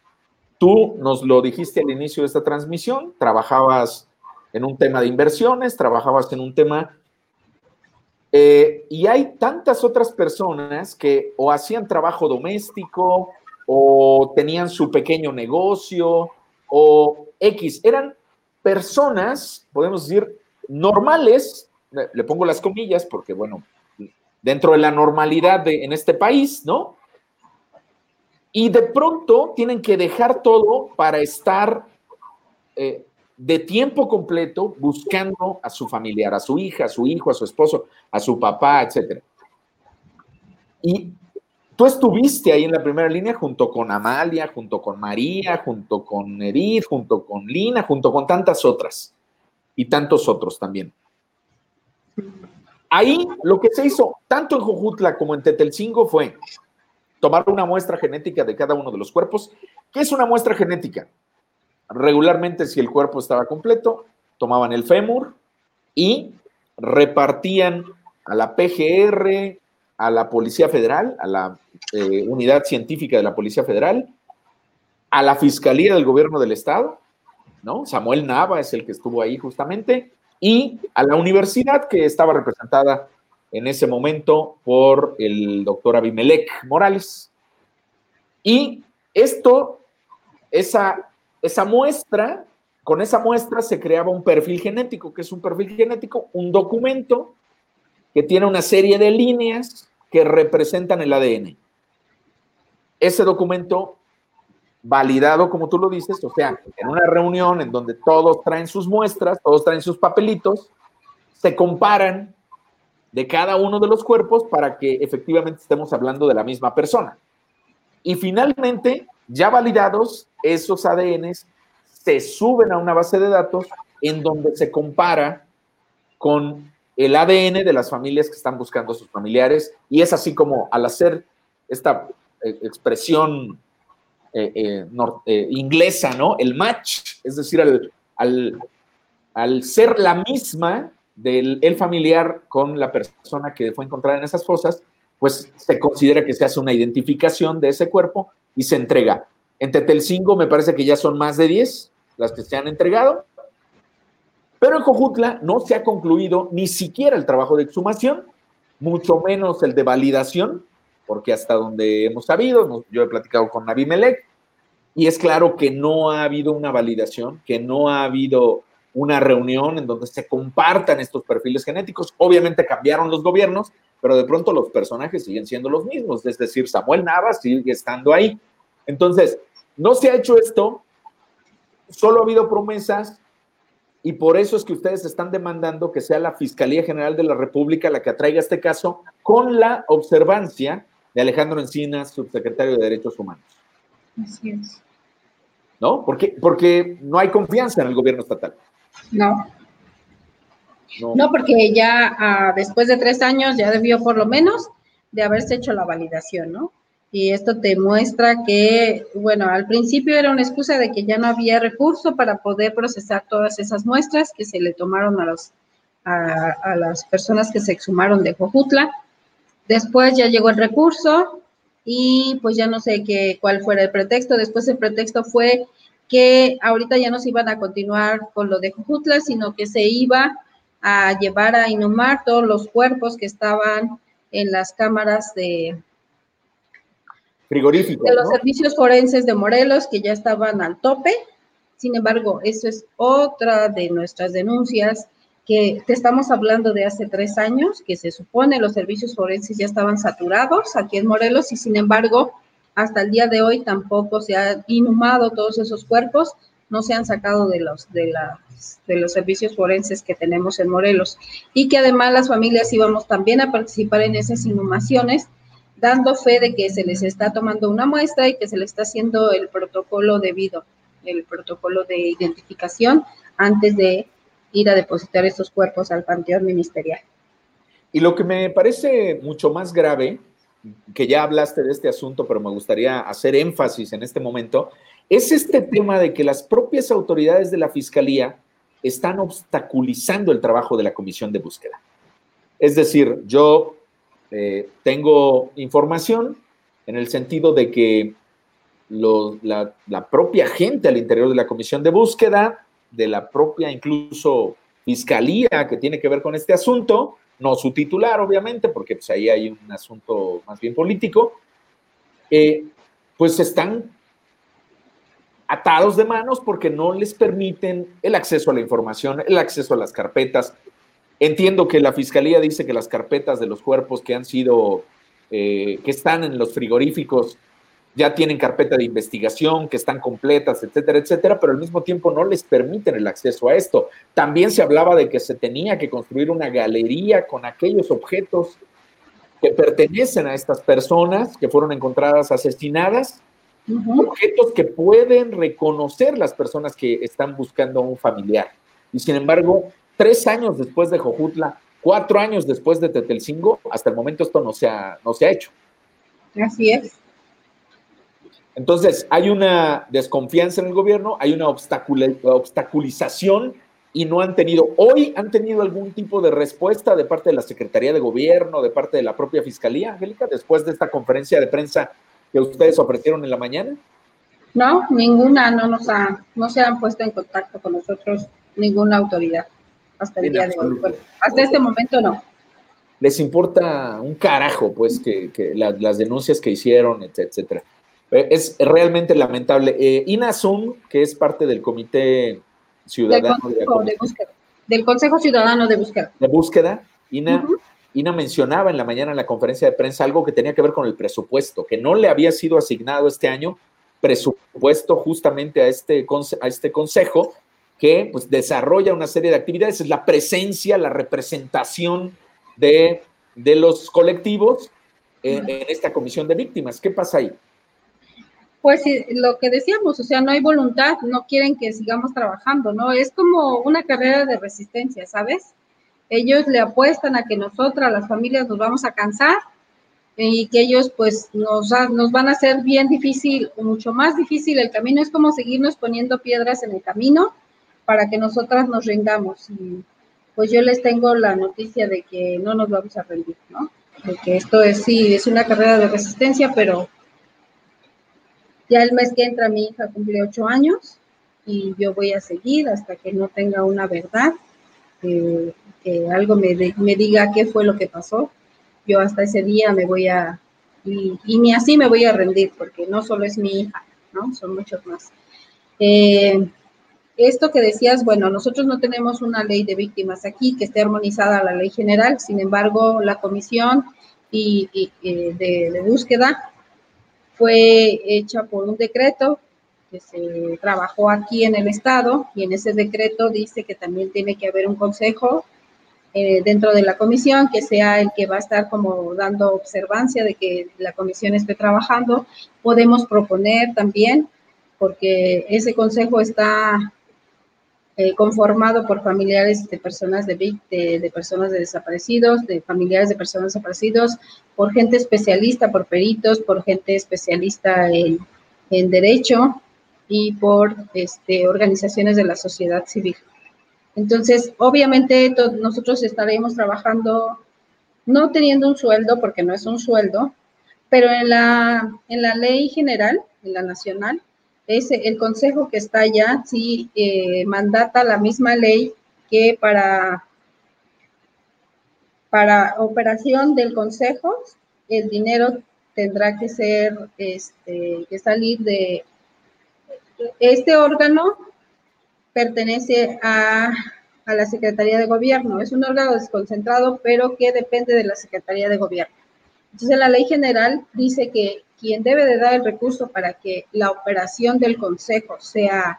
Tú nos lo dijiste al inicio de esta transmisión, trabajabas en un tema de inversiones, trabajabas en un tema... Eh, y hay tantas otras personas que o hacían trabajo doméstico o tenían su pequeño negocio o X. Eran personas, podemos decir, normales, le pongo las comillas porque, bueno, dentro de la normalidad de, en este país, ¿no? Y de pronto tienen que dejar todo para estar eh, de tiempo completo buscando a su familiar, a su hija, a su hijo, a su esposo, a su papá, etc. Y tú estuviste ahí en la primera línea junto con Amalia, junto con María, junto con Edith, junto con Lina, junto con tantas otras y tantos otros también. Ahí lo que se hizo, tanto en Jojutla como en Tetelcingo, fue tomar una muestra genética de cada uno de los cuerpos. ¿Qué es una muestra genética? Regularmente, si el cuerpo estaba completo, tomaban el fémur y repartían a la PGR, a la Policía Federal, a la eh, Unidad Científica de la Policía Federal, a la Fiscalía del Gobierno del Estado, ¿no? Samuel Nava es el que estuvo ahí justamente, y a la universidad que estaba representada en ese momento por el doctor Abimelech Morales. Y esto, esa, esa muestra, con esa muestra se creaba un perfil genético, que es un perfil genético, un documento que tiene una serie de líneas que representan el ADN. Ese documento validado, como tú lo dices, o sea, en una reunión en donde todos traen sus muestras, todos traen sus papelitos, se comparan de cada uno de los cuerpos para que efectivamente estemos hablando de la misma persona. Y finalmente, ya validados, esos ADNs se suben a una base de datos en donde se compara con el ADN de las familias que están buscando a sus familiares y es así como al hacer esta eh, expresión eh, eh, inglesa, ¿no? El match, es decir, al, al, ser la misma del el familiar con la persona que fue encontrada en esas fosas, pues se considera que se hace una identificación de ese cuerpo y se entrega. En Tetelcingo me parece que ya son más de 10 las que se han entregado pero en Cojutla no se ha concluido ni siquiera el trabajo de exhumación, mucho menos el de validación, porque hasta donde hemos sabido, yo he platicado con Melec, y es claro que no ha habido una validación, que no ha habido una reunión en donde se compartan estos perfiles genéticos. Obviamente cambiaron los gobiernos, pero de pronto los personajes siguen siendo los mismos, es decir, Samuel Navas sigue estando ahí. Entonces, no se ha hecho esto, solo ha habido promesas, y por eso es que ustedes están demandando que sea la Fiscalía General de la República la que atraiga este caso con la observancia de Alejandro Encinas, subsecretario de Derechos Humanos. Así es. ¿No? Porque, porque no hay confianza en el gobierno estatal. No. No, porque ya ah, después de tres años ya debió por lo menos de haberse hecho la validación, ¿no? Y esto te muestra que, bueno, al principio era una excusa de que ya no había recurso para poder procesar todas esas muestras que se le tomaron a, los, a, las personas que se exhumaron de Jojutla. Después ya llegó el recurso y pues ya no sé qué, cuál fuera el pretexto. Después el pretexto fue que ahorita ya no se iban a continuar con lo de Jojutla, sino que se iba a llevar a inhumar todos los cuerpos que estaban en las cámaras de, frigoríficos. De los servicios forenses de Morelos que ya estaban al tope. Sin embargo, eso es otra de nuestras denuncias que te estamos hablando de hace tres años, que se supone los servicios forenses ya estaban saturados aquí en Morelos y sin embargo, hasta el día de hoy tampoco se han inhumado todos esos cuerpos, no se han sacado de los, de, las, de los servicios forenses que tenemos en Morelos y que además las familias íbamos también a participar en esas inhumaciones dando fe de que se les está tomando una muestra y que se le está haciendo el protocolo debido, el protocolo de identificación antes de ir a depositar estos cuerpos al panteón ministerial. Y lo que me parece mucho más grave, que ya hablaste de este asunto, pero me gustaría hacer énfasis en este momento, es este tema de que las propias autoridades de la Fiscalía están obstaculizando el trabajo de la comisión de búsqueda. Es decir, yo eh, tengo información en el sentido de que la, propia gente al interior de la comisión de búsqueda, de la propia incluso fiscalía que tiene que ver con este asunto, no su titular, obviamente, porque pues, ahí hay un asunto más bien político, eh, pues están atados de manos porque no les permiten el acceso a la información, el acceso a las carpetas, Entiendo que la fiscalía dice que las carpetas de los cuerpos que han sido, eh, que están en los frigoríficos, ya tienen carpeta de investigación, que están completas, etcétera, etcétera, pero al mismo tiempo no les permiten el acceso a esto. También se hablaba de que se tenía que construir una galería con aquellos objetos que pertenecen a estas personas que fueron encontradas asesinadas, objetos que pueden reconocer las personas que están buscando a un familiar. Y sin embargo, tres años después de Jojutla, cuatro años después de Tetelcingo, hasta el momento esto no se ha, no se ha hecho. Así es. Entonces, hay una desconfianza en el gobierno, hay una obstaculización y no han tenido, hoy han tenido algún tipo de respuesta de parte de la Secretaría de Gobierno, de parte de la propia Fiscalía, Angélica, después de esta conferencia de prensa que ustedes ofrecieron en la mañana. No, ninguna, no nos ha, no se han puesto en contacto con nosotros ninguna autoridad hasta el día de hoy. hasta este momento no. Les importa un carajo, pues, que, las denuncias que hicieron, etcétera. Eh, es realmente lamentable. Eh, Ina Zoom, que es parte del Comité Ciudadano del Consejo de, Búsqueda. Del Consejo Ciudadano de Búsqueda. De Búsqueda, Ina, Ina mencionaba en la mañana en la conferencia de prensa algo que tenía que ver con el presupuesto, que no le había sido asignado este año presupuesto justamente a este, a este consejo que pues, desarrolla una serie de actividades, es la presencia, la representación de, los colectivos en, esta comisión de víctimas. ¿Qué pasa ahí? Pues lo que decíamos, o sea, no hay voluntad, no quieren que sigamos trabajando, ¿no? Es como una carrera de resistencia, ¿sabes? Ellos le apuestan a que nosotras, las familias, nos vamos a cansar y que ellos pues nos, nos van a hacer bien difícil, mucho más difícil el camino. Es como seguirnos poniendo piedras en el camino para que nosotras nos rindamos. Y pues yo les tengo la noticia de que no nos vamos a rendir, ¿no? De que esto es, sí, es una carrera de resistencia, pero ya el mes que entra mi hija cumple ocho años y yo voy a seguir hasta que no tenga una verdad, que algo me, me diga qué fue lo que pasó. Yo hasta ese día me voy a, y, ni así me voy a rendir, porque no solo es mi hija, ¿no? Son muchos más. Eh, esto que decías, bueno, nosotros no tenemos una ley de víctimas aquí que esté armonizada a la ley general, sin embargo, la comisión y, de, búsqueda fue hecha por un decreto que se trabajó aquí en el Estado y en ese decreto dice que también tiene que haber un consejo eh, dentro de la comisión que sea el que va a estar como dando observancia de que la comisión esté trabajando. Podemos proponer también, porque ese consejo está eh, conformado por familiares de personas de, personas de desaparecidos, de familiares de personas desaparecidos, por gente especialista, por peritos, por gente especialista en, en derecho y por este, organizaciones de la sociedad civil. Entonces, obviamente nosotros estaremos trabajando, no teniendo un sueldo, porque no es un sueldo, pero en la, en la ley general, en la nacional, es el consejo que está allá, sí eh, mandata la misma ley que para, para operación del consejo, el dinero tendrá que este, que salir de, este órgano pertenece a, a la Secretaría de Gobierno, es un órgano desconcentrado, pero que depende de la Secretaría de Gobierno. Entonces, la ley general dice que quien debe de dar el recurso para que la operación del consejo sea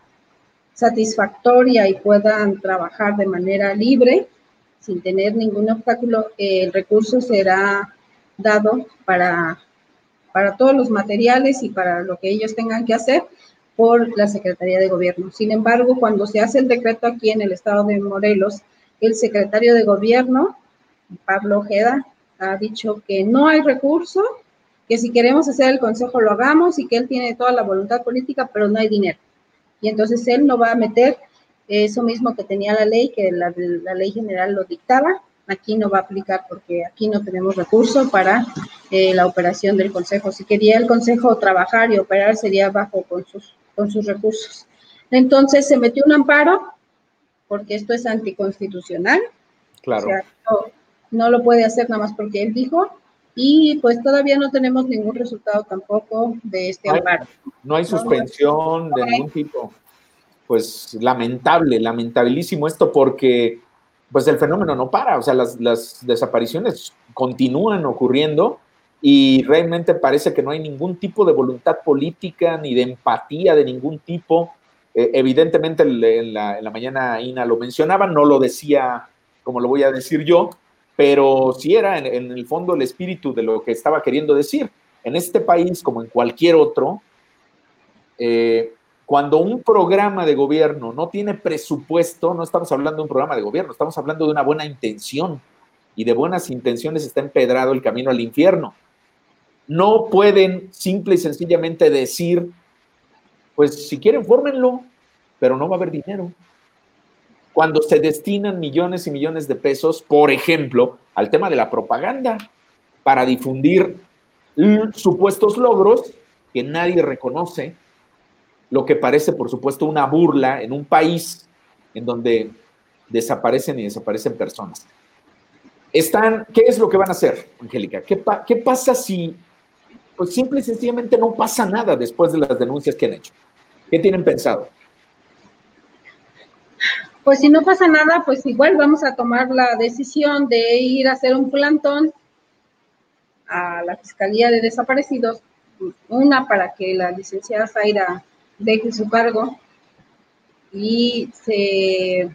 satisfactoria y puedan trabajar de manera libre, sin tener ningún obstáculo, el recurso será dado para, para todos los materiales y para lo que ellos tengan que hacer por la Secretaría de Gobierno. Sin embargo, cuando se hace el decreto aquí en el estado de Morelos, el secretario de Gobierno, Pablo Ojeda, ha dicho que no hay recurso que si queremos hacer el consejo lo hagamos y que él tiene toda la voluntad política, pero no hay dinero. Y entonces él no va a meter eso mismo que tenía la ley, que la, ley general lo dictaba, aquí no va a aplicar porque aquí no tenemos recursos para eh, la operación del consejo. Si quería el consejo trabajar y operar sería bajo con sus, con sus recursos. Entonces se metió un amparo porque esto es anticonstitucional. Claro. no, no lo puede hacer nada más porque él dijo y pues todavía no tenemos ningún resultado tampoco de este amparo. No hay suspensión de ningún tipo. Pues lamentable, lamentabilísimo esto porque pues el fenómeno no para, o sea, las, desapariciones continúan ocurriendo y realmente parece que no hay ningún tipo de voluntad política ni de empatía de ningún tipo. Eh, evidentemente en la, en la mañana Ina lo mencionaba, no lo decía como lo voy a decir yo, pero sí era en, el fondo el espíritu de lo que estaba queriendo decir. En este país, como en cualquier otro, eh, cuando un programa de gobierno no tiene presupuesto, no estamos hablando de un programa de gobierno, estamos hablando de una buena intención. Y de buenas intenciones está empedrado el camino al infierno. No pueden simple y sencillamente decir, pues si quieren, fórmenlo, pero no va a haber dinero. Cuando se destinan millones y millones de pesos, por ejemplo, al tema de la propaganda, para difundir supuestos logros que nadie reconoce, lo que parece, por supuesto, una burla en un país en donde desaparecen y desaparecen personas. Están, ¿Qué es lo que van a hacer, Angélica? ¿Qué, ¿Qué, pasa si, pues simple y sencillamente no pasa nada después de las denuncias que han hecho? ¿Qué tienen pensado? Pues si no pasa nada, pues igual vamos a tomar la decisión de ir a hacer un plantón a la Fiscalía de Desaparecidos, una para que la licenciada Zaira deje su cargo y se,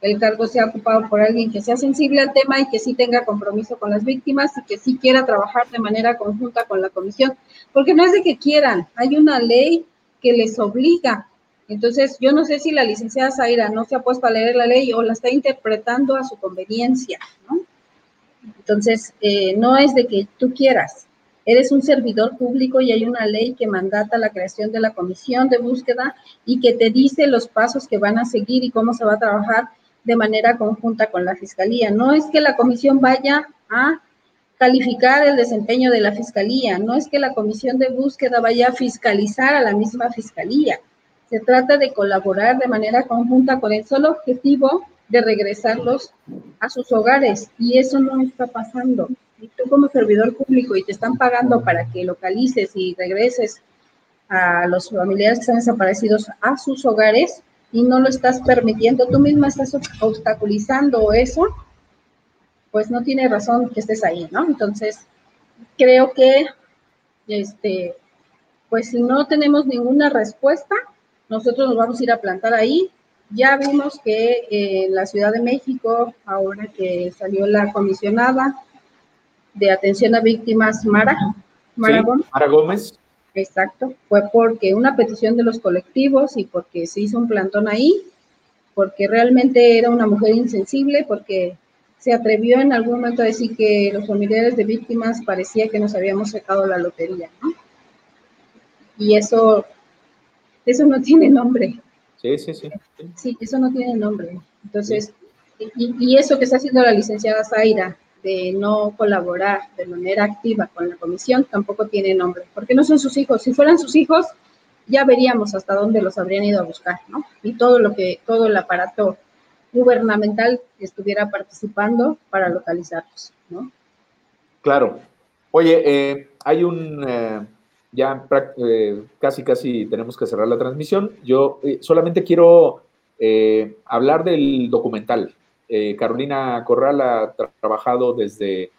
el cargo sea ocupado por alguien que sea sensible al tema y que sí tenga compromiso con las víctimas y que sí quiera trabajar de manera conjunta con la comisión, porque no es de que quieran, hay una ley que les obliga. Entonces, yo no sé si la licenciada Zaira no se ha puesto a leer la ley o la está interpretando a su conveniencia, ¿no? Entonces, eh, no es de que tú quieras, eres un servidor público y hay una ley que mandata la creación de la comisión de búsqueda y que te dice los pasos que van a seguir y cómo se va a trabajar de manera conjunta con la fiscalía. No es que la comisión vaya a calificar el desempeño de la fiscalía, no es que la comisión de búsqueda vaya a fiscalizar a la misma fiscalía. Se trata de colaborar de manera conjunta con el solo objetivo de regresarlos a sus hogares y eso no está pasando. Y tú como servidor público y te están pagando para que localices y regreses a los familiares que están desaparecidos a sus hogares y no lo estás permitiendo, tú misma estás obstaculizando eso, pues no tiene razón que estés ahí, ¿no? Entonces, creo que, este, pues si no tenemos ninguna respuesta, nosotros nos vamos a ir a plantar ahí ya vimos que en la Ciudad de México, ahora que salió la comisionada de atención a víctimas, Mara, Mara, Gómez. Mara Gómez. Exacto, fue porque una petición de los colectivos y porque se hizo un plantón ahí, porque realmente era una mujer insensible, porque se atrevió en algún momento a decir que los familiares de víctimas parecía que nos habíamos sacado la lotería, ¿no? Y eso, eso no tiene nombre. Sí, sí, sí. Sí, eso no tiene nombre. Entonces, y, eso que está haciendo la licenciada Zaira, de no colaborar de manera activa con la comisión, tampoco tiene nombre, porque no son sus hijos. Si fueran sus hijos, ya veríamos hasta dónde los habrían ido a buscar, ¿no? Y todo lo que, todo el aparato gubernamental estuviera participando para localizarlos, ¿no? Claro. Oye, eh, hay un eh, ya eh, casi, casi tenemos que cerrar la transmisión. Yo eh, solamente quiero eh, hablar del documental. Carolina Corral ha trabajado desde,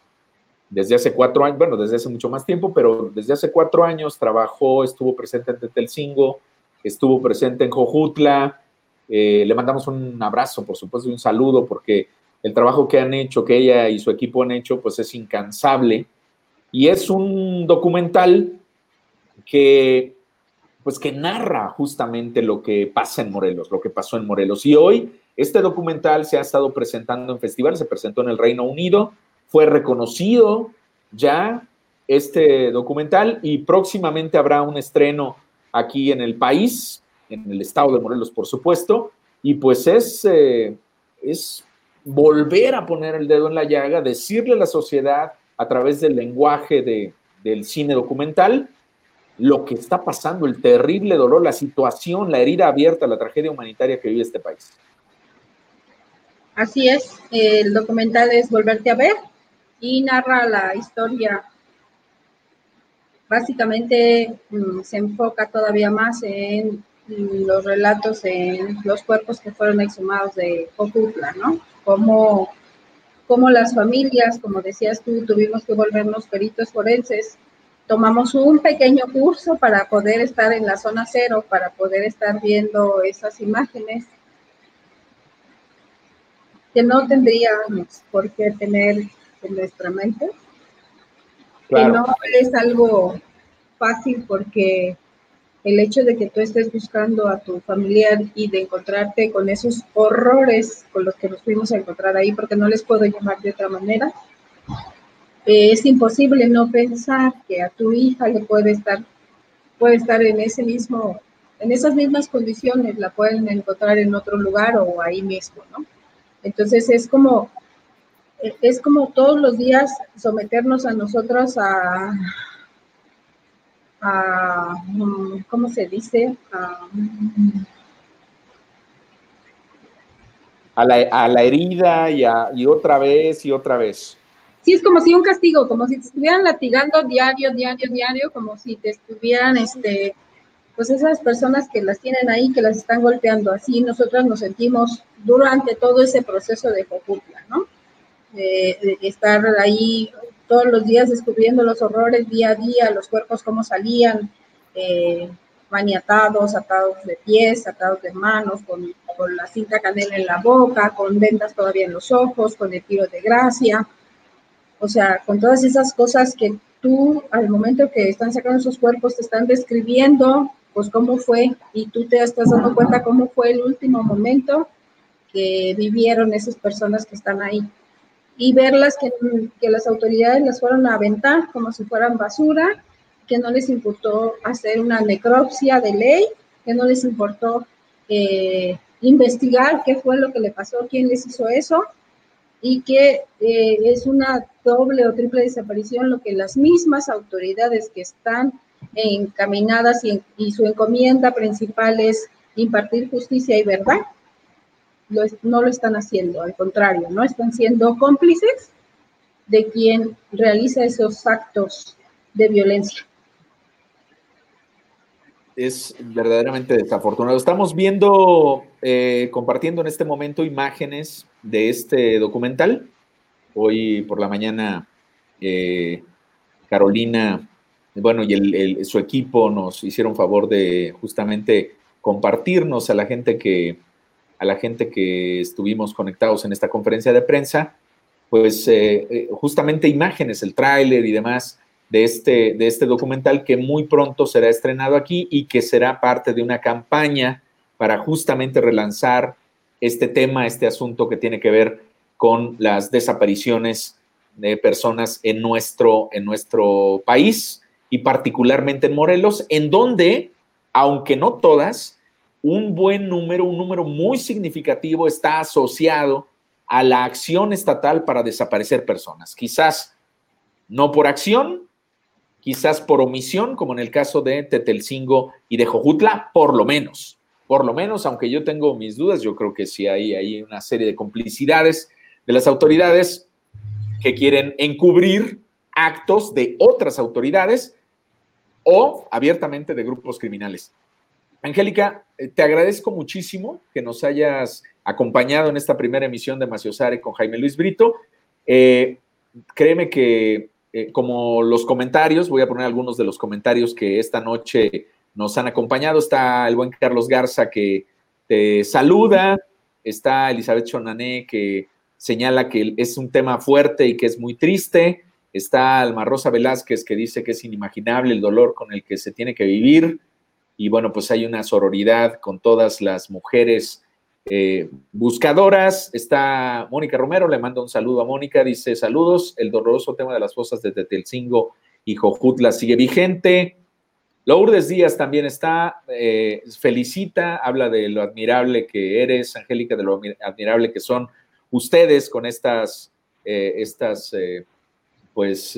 desde hace cuatro años, bueno, desde hace mucho más tiempo, pero desde hace cuatro años trabajó, estuvo presente en Tetelcingo, estuvo presente en Jojutla. le mandamos un abrazo, por supuesto, y un saludo, porque el trabajo que han hecho, que ella y su equipo han hecho, pues es incansable. Y es un documental que pues que narra justamente lo que pasa en Morelos, lo que pasó en Morelos. Y hoy este documental se ha estado presentando en festivales, se presentó en el Reino Unido, fue reconocido ya este documental y próximamente habrá un estreno aquí en el país, en el estado de Morelos, por supuesto, y pues es, eh, es volver a poner el dedo en la llaga, decirle a la sociedad a través del lenguaje de, del cine documental, lo que está pasando, el terrible dolor, la situación, la herida abierta, la tragedia humanitaria que vive este país. Así es, el documental es Volverte a ver y narra la historia. Básicamente mm, se enfoca todavía más en los relatos en los cuerpos que fueron exhumados de Cocutla, ¿no? Como, como las familias, como decías tú, tuvimos que volvernos peritos forenses tomamos un pequeño curso para poder estar en la zona cero, para poder estar viendo esas imágenes. que no tendríamos por qué tener en nuestra mente, que no es algo fácil porque el hecho de que tú estés buscando a tu familiar y de encontrarte con esos horrores con los que nos fuimos a encontrar ahí, porque no les puedo llamar de otra manera, es imposible no pensar que a tu hija le puede estar, puede estar en ese mismo, en esas mismas condiciones, la pueden encontrar en otro lugar o ahí mismo, ¿no? Entonces es como, es como todos los días someternos a nosotros a, ¿cómo se dice? A, la, herida y, y otra vez y otra vez. Sí, es como si un castigo, como si te estuvieran latigando diario, diario, diario, como si te estuvieran, este, pues esas personas que las tienen ahí, que las están golpeando. Así nosotras nos sentimos durante todo ese proceso de Jojutla, ¿no? estar ahí todos los días descubriendo los horrores día a día, los cuerpos cómo salían, eh, maniatados, atados de pies, atados de manos, con, con, la cinta canela en la boca, con vendas todavía en los ojos, con el tiro de gracia. O sea, con todas esas cosas que tú al momento que están sacando esos cuerpos te están describiendo, pues cómo fue, y tú te estás dando cuenta cómo fue el último momento que vivieron esas personas que están ahí. Y verlas que, que las autoridades las fueron a aventar como si fueran basura, que no les importó hacer una necropsia de ley, que no les importó eh, investigar qué fue lo que le pasó, quién les hizo eso, y que eh, es una doble o triple desaparición lo que las mismas autoridades que están encaminadas y, su encomienda principal es impartir justicia y verdad, no lo están haciendo, al contrario, no están siendo cómplices de quien realiza esos actos de violencia. Es verdaderamente desafortunado. Estamos viendo, eh, compartiendo en este momento imágenes de este documental. Hoy por la mañana, eh, Carolina, bueno, y su equipo nos hicieron favor de justamente compartirnos a la gente que, a la gente que estuvimos conectados en esta conferencia de prensa, pues eh, eh, justamente imágenes, el tráiler y demás de este, de este documental que muy pronto será estrenado aquí y que será parte de una campaña para justamente relanzar este tema, este asunto que tiene que ver con las desapariciones de personas en nuestro, en nuestro país y particularmente en Morelos, en donde, aunque no todas, un buen número, un número muy significativo está asociado a la acción estatal para desaparecer personas. Quizás no por acción, quizás por omisión, como en el caso de Tetelcingo y de Jojutla, por lo menos. Por lo menos, aunque yo tengo mis dudas, yo creo que sí hay, hay una serie de complicidades de las autoridades que quieren encubrir actos de otras autoridades o abiertamente de grupos criminales. Angélica, eh, te agradezco muchísimo que nos hayas acompañado en esta primera emisión de Maciosare con Jaime Luis Brito. Eh, créeme que eh, como los comentarios, voy a poner algunos de los comentarios que esta noche nos han acompañado. Está el buen Carlos Garza que te saluda, está Elizabeth Chonané que señala que es un tema fuerte y que es muy triste. Está Alma Rosa Velázquez que dice que es inimaginable el dolor con el que se tiene que vivir y bueno, pues hay una sororidad con todas las mujeres eh, buscadoras. Está Mónica Romero, le mando un saludo a Mónica, dice saludos, el doloroso tema de las fosas de Tetelcingo y Jojutla sigue vigente. Lourdes Díaz también está, eh, felicita, habla de lo admirable que eres, Angélica, de lo admirable que son ustedes con estas, eh, estas pues,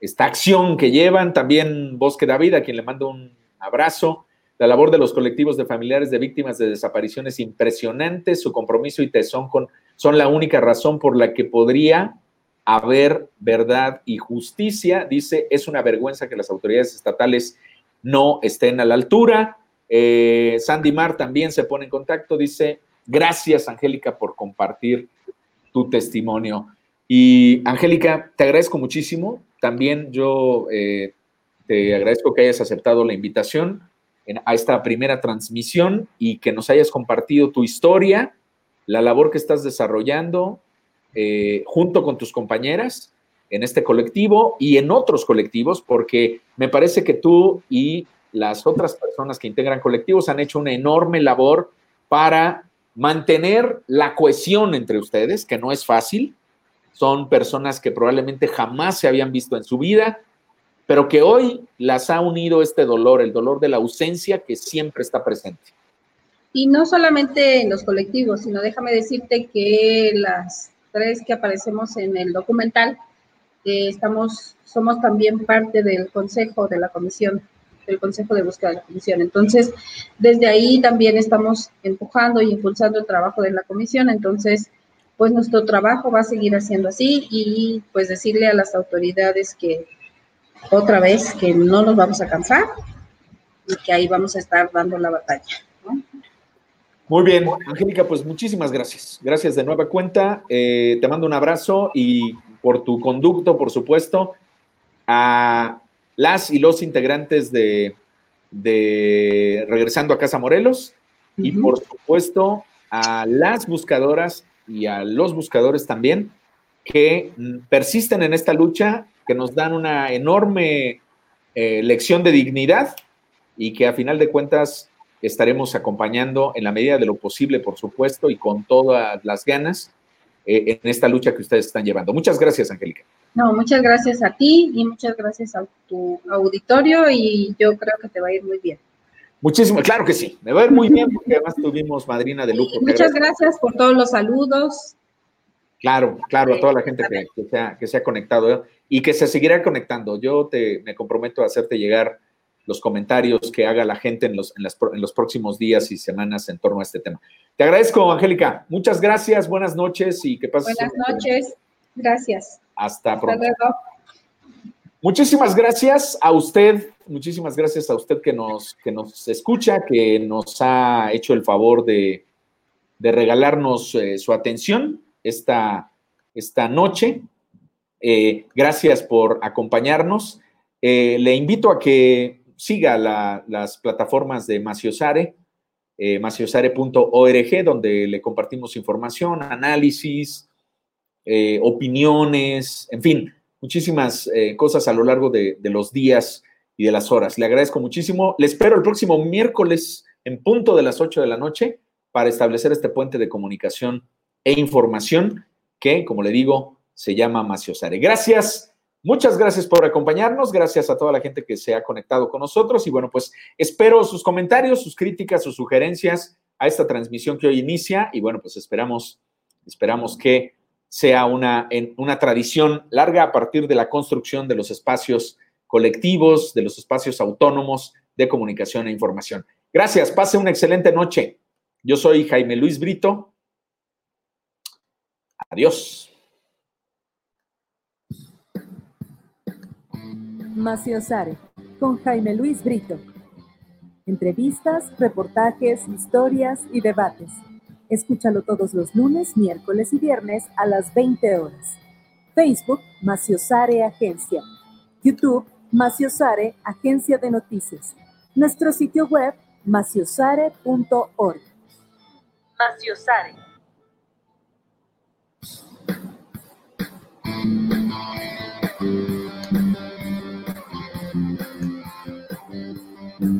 esta acción que llevan. También Bosque David, a quien le mando un abrazo. La labor de los colectivos de familiares de víctimas de desapariciones impresionante, su compromiso y tesón con, son la única razón por la que podría haber verdad y justicia. Dice, es una vergüenza que las autoridades estatales no estén a la altura. Eh, Sandy Mar también se pone en contacto, dice, gracias Angélica por compartir tu testimonio. Y Angélica, te agradezco muchísimo. También yo eh, te agradezco que hayas aceptado la invitación a esta primera transmisión y que nos hayas compartido tu historia la labor que estás desarrollando eh, junto con tus compañeras en este colectivo y en otros colectivos, porque me parece que tú y las otras personas que integran colectivos han hecho una enorme labor para mantener la cohesión entre ustedes, que no es fácil. Son personas que probablemente jamás se habían visto en su vida, pero que hoy las ha unido este dolor, el dolor de la ausencia que siempre está presente. Y no solamente en los colectivos, sino déjame decirte que las tres que aparecemos en el documental, estamos, somos también parte del consejo de la comisión, del consejo de búsqueda de la comisión. Entonces, desde ahí también estamos empujando y impulsando el trabajo de la comisión. Entonces, pues nuestro trabajo va a seguir haciendo así y pues decirle a las autoridades que otra vez que no nos vamos a cansar y que ahí vamos a estar dando la batalla. Muy bien, Angélica, pues muchísimas gracias. Gracias de nueva cuenta. Eh, te mando un abrazo y por tu conducto, por supuesto, a las y los integrantes de, Regresando a Casa Morelos y por supuesto a las buscadoras y a los buscadores también que persisten en esta lucha, que nos dan una enorme eh, lección de dignidad y que a final de cuentas estaremos acompañando en la medida de lo posible, por supuesto, y con todas las ganas eh, en esta lucha que ustedes están llevando. Muchas gracias, Angélica. No, muchas gracias a ti y muchas gracias a tu auditorio y yo creo que te va a ir muy bien. Muchísimo, claro que sí, me va a ir muy bien porque además tuvimos madrina de lujo. Muchas gracias por todos los saludos. Claro, claro, a toda la gente que, que, se, ha, que se ha conectado ¿eh? y que se seguirá conectando. Yo te, me comprometo a hacerte llegar los comentarios que haga la gente en los, en, los próximos días y semanas en torno a este tema. Te agradezco, Angélica. Muchas gracias, buenas noches y que pases. Buenas noches, gracias. Hasta pronto. Muchísimas gracias a usted, muchísimas gracias a usted que nos, que nos escucha, que nos ha hecho el favor de, regalarnos eh, su atención esta, esta noche. Eh, gracias por acompañarnos. Eh, le invito a que siga las plataformas de Maciosare, eh, maciosare.org, donde le compartimos información, análisis, eh, opiniones, en fin, muchísimas eh, cosas a lo largo de, los días y de las horas. Le agradezco muchísimo. Le espero el próximo miércoles en punto de las 8 de la noche para establecer este puente de comunicación e información que, como le digo, se llama Maciosare. Gracias. Muchas gracias por acompañarnos, gracias a toda la gente que se ha conectado con nosotros y bueno, pues espero sus comentarios, sus críticas, sus sugerencias a esta transmisión que hoy inicia y bueno, pues esperamos, esperamos que sea una, una tradición larga a partir de la construcción de los espacios colectivos, de los espacios autónomos de comunicación e información. Gracias, pase una excelente noche. Yo soy Jaime Luis Brito. Adiós. Maciosare, con Jaime Luis Brito. Entrevistas, reportajes, historias y debates. Escúchalo todos los lunes, miércoles y viernes a las 20 horas. Facebook, Maciosare Agencia. YouTube, Maciosare Agencia de Noticias. Nuestro sitio web, maciosare.org. Maciosare.